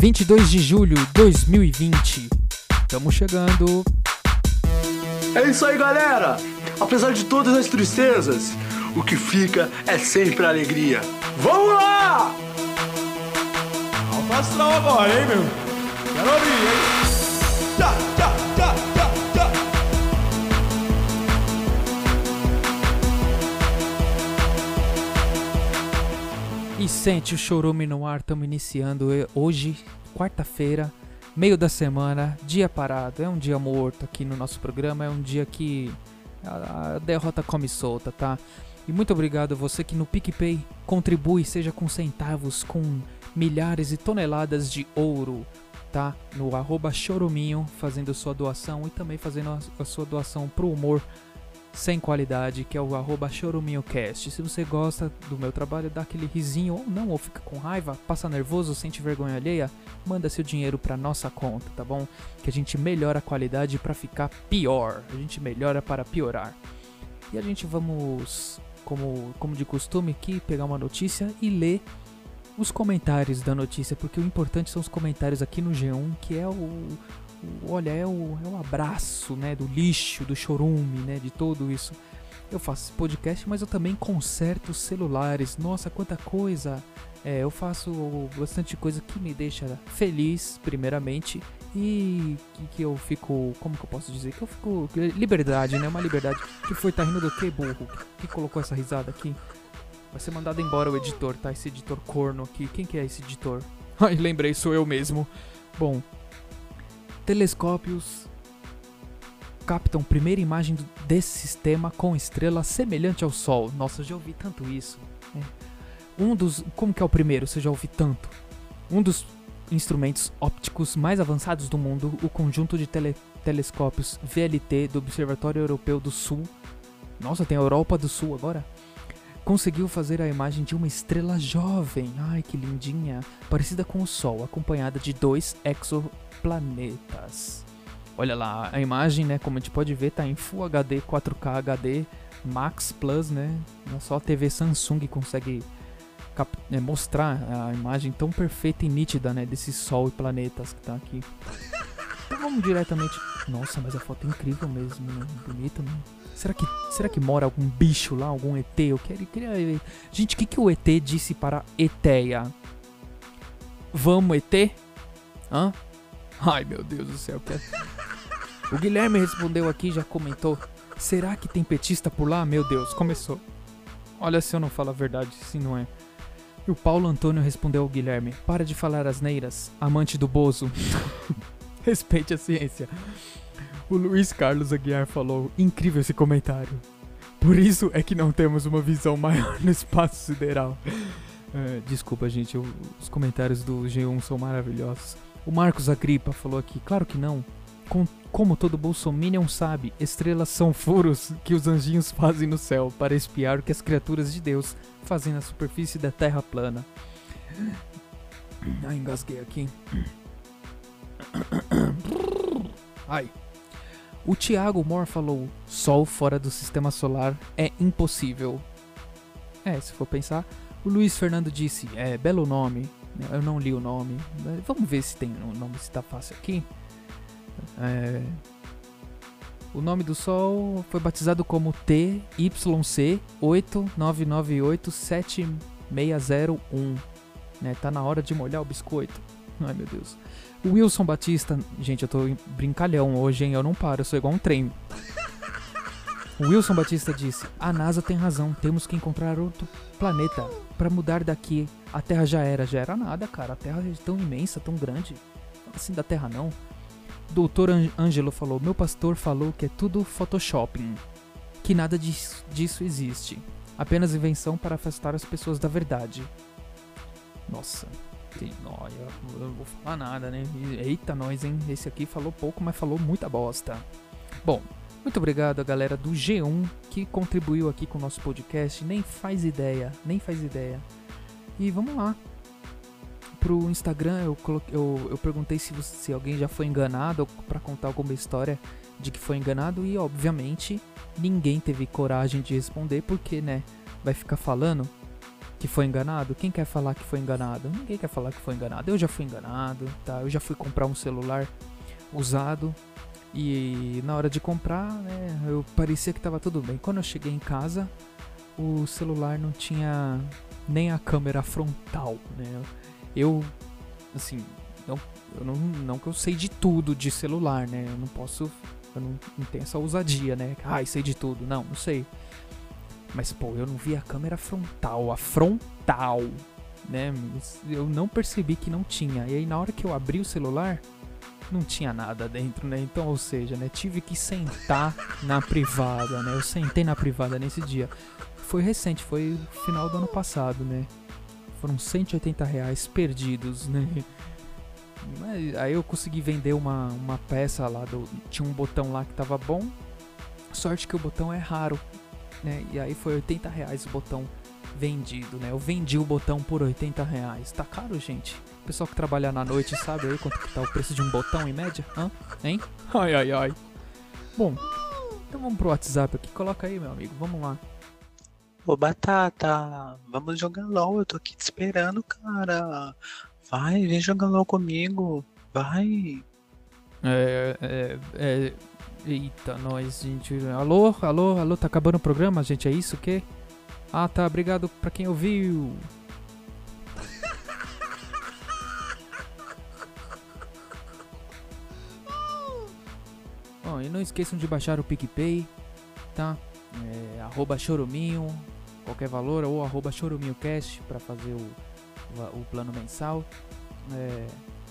22 de julho de 2020. Estamos chegando. É isso aí, galera! Apesar de todas as tristezas, o que fica é sempre a alegria. Vamos lá! Astral agora, hein, meu? Quero ouvir, hein? Tchá, Sente o chorume no ar, estamos iniciando hoje, quarta-feira, meio da semana, dia parado. É um dia morto aqui no nosso programa, é um dia que a, derrota come solta, tá? E muito obrigado a você que no PicPay contribui, seja com centavos, com milhares e toneladas de ouro, tá? No arroba choruminho, fazendo sua doação e também fazendo a sua doação pro humor sem qualidade, que é o arroba choruminhocast. Se você gosta do meu trabalho, dá aquele risinho ou não, ou fica com raiva, passa nervoso, sente vergonha alheia, manda seu dinheiro pra nossa conta, tá bom? Que a gente melhora a qualidade pra ficar pior. A gente melhora para piorar. E a gente vamos, como, como de costume aqui, pegar uma notícia e ler os comentários da notícia, porque o importante são os comentários aqui no G1, que é o- olha, é o, é o abraço, né, do lixo, do chorume, né, de tudo isso. Eu faço esse podcast, mas eu também conserto celulares. Nossa, quanta coisa! É, eu faço bastante coisa que me deixa feliz, primeiramente, e que, eu fico, como que eu posso dizer? Que eu fico liberdade, né? Uma liberdade. Que foi tá rindo do que, burro? Que colocou essa risada aqui? Vai ser mandado embora o editor, tá? Esse editor corno aqui. Quem que é esse editor? Ai, lembrei, sou eu mesmo. Bom, telescópios captam primeira imagem desse sistema com estrela semelhante ao Sol. Nossa, eu já ouvi tanto isso. né? Um dos. Como que é o primeiro? Você já ouvi tanto? Um dos instrumentos ópticos mais avançados do mundo, o conjunto de tele- telescópios VLT do Observatório Europeu do Sul. Nossa, tem a Europa do Sul agora conseguiu fazer a imagem de uma estrela jovem, ai que lindinha, parecida com o Sol, acompanhada de dois exoplanetas. Olha lá, a imagem, né, como a gente pode ver, tá em Full HD, 4K HD, Max Plus, né? Só a TV Samsung consegue é, mostrar a imagem tão perfeita e nítida, né, desse Sol e planetas que tá aqui. Então vamos diretamente. Nossa, mas a foto é incrível mesmo, né? Bonita, né? Será que, será que mora algum bicho lá, algum ET? Eu queria, queria... Gente, o que, que o ET disse para Eteia? Vamos, ET? Hã? Ai, meu Deus do céu. O Guilherme respondeu aqui, já comentou. Será que tem petista por lá? Meu Deus, começou. Olha se eu não falo a verdade, se não é. E o Paulo Antônio respondeu ao Guilherme. Para de falar asneiras, amante do Bozo. Respeite a ciência. O Luiz Carlos Aguiar falou: incrível esse comentário. Por isso é que não temos uma visão maior no espaço sideral. É, desculpa, gente, eu- os comentários do G1 são maravilhosos. O Marcos Agripa falou aqui: claro que não. Com- como todo bolsominion sabe, estrelas são furos que os anjinhos fazem no céu para espiar o que as criaturas de Deus fazem na superfície da terra plana. Ai, engasguei aqui. Ai. O Thiago Moore falou: Sol fora do sistema solar é impossível. É, se for pensar. O Luiz Fernando disse: É, belo nome. Eu não li o nome. Vamos ver se tem o nome, se tá fácil aqui. É, o nome do Sol foi batizado como TYC 899876001. Né, tá na hora de molhar o biscoito. Ai meu Deus. Wilson Batista, gente, eu tô brincalhão hoje, hein? Eu não paro, eu sou igual um trem. Wilson Batista disse: A NASA tem razão, temos que encontrar outro planeta para mudar daqui. A Terra já era, já era nada, cara. A Terra é tão imensa, tão grande. Assim da Terra não. Doutor Ângelo falou: Meu pastor falou que é tudo Photoshopping, que nada dis- disso existe. Apenas invenção para afastar as pessoas da verdade. Nossa, tem- ó, eu, eu não vou falar nada, né? Eita, nós, hein? Esse aqui falou pouco, mas falou muita bosta. Bom, muito obrigado a galera do G1 que contribuiu aqui com o nosso podcast. Nem faz ideia, nem faz ideia. E vamos lá. Pro Instagram eu, coloquei, eu, eu perguntei se, você- se alguém já foi enganado para contar alguma história de que foi enganado e obviamente ninguém teve coragem de responder porque, né, vai ficar falando que foi enganado? Quem quer falar que foi enganado? Ninguém quer falar que foi enganado. Eu já fui enganado, tá? Eu já fui comprar um celular usado e na hora de comprar, né, eu parecia que tava tudo bem. Quando eu cheguei em casa, o celular não tinha nem a câmera frontal, né? Eu, assim, não, eu não, não que eu sei de tudo de celular, né? Eu não posso, eu não, não tenho essa ousadia, né? Ai, sei de tudo. Não, não sei. Mas, pô, eu não vi a câmera frontal, a frontal, né? Eu não percebi que não tinha. E aí, na hora que eu abri o celular, não tinha nada dentro, né? Então, ou seja, né? Tive que sentar na privada, né? Eu sentei na privada nesse dia. Foi recente, foi final do ano passado, né? Foram 180 reais perdidos, né? Mas aí eu consegui vender uma, uma peça lá, do, tinha um botão lá que tava bom. Sorte que o botão é raro, né? E aí foi 80 reais o botão vendido, né? Eu vendi o botão por 80 reais. Tá caro, gente? O pessoal que trabalha na noite sabe aí quanto que tá o preço de um botão em média? Hã? Hein? Ai, ai, ai. Bom, então vamos pro WhatsApp aqui. Coloca aí, meu amigo. Vamos lá. Ô, Batata, vamos jogar LOL. Eu tô aqui te esperando, cara. Vai, vem jogar LOL comigo. Vai. É, é, é. Eita, nós, gente. Alô, alô, alô, tá acabando o programa, gente? É isso o quê? Ah, tá. Obrigado pra quem ouviu. Bom, e não esqueçam de baixar o PicPay, tá? É, arroba choruminho, qualquer valor, ou arroba choruminhocast pra fazer o, o plano mensal. É,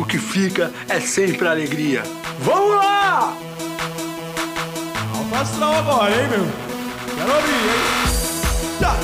o que fica é sempre alegria. Vamos lá! Astral agora, hein, meu? Quero ouvir, hein? Tchá,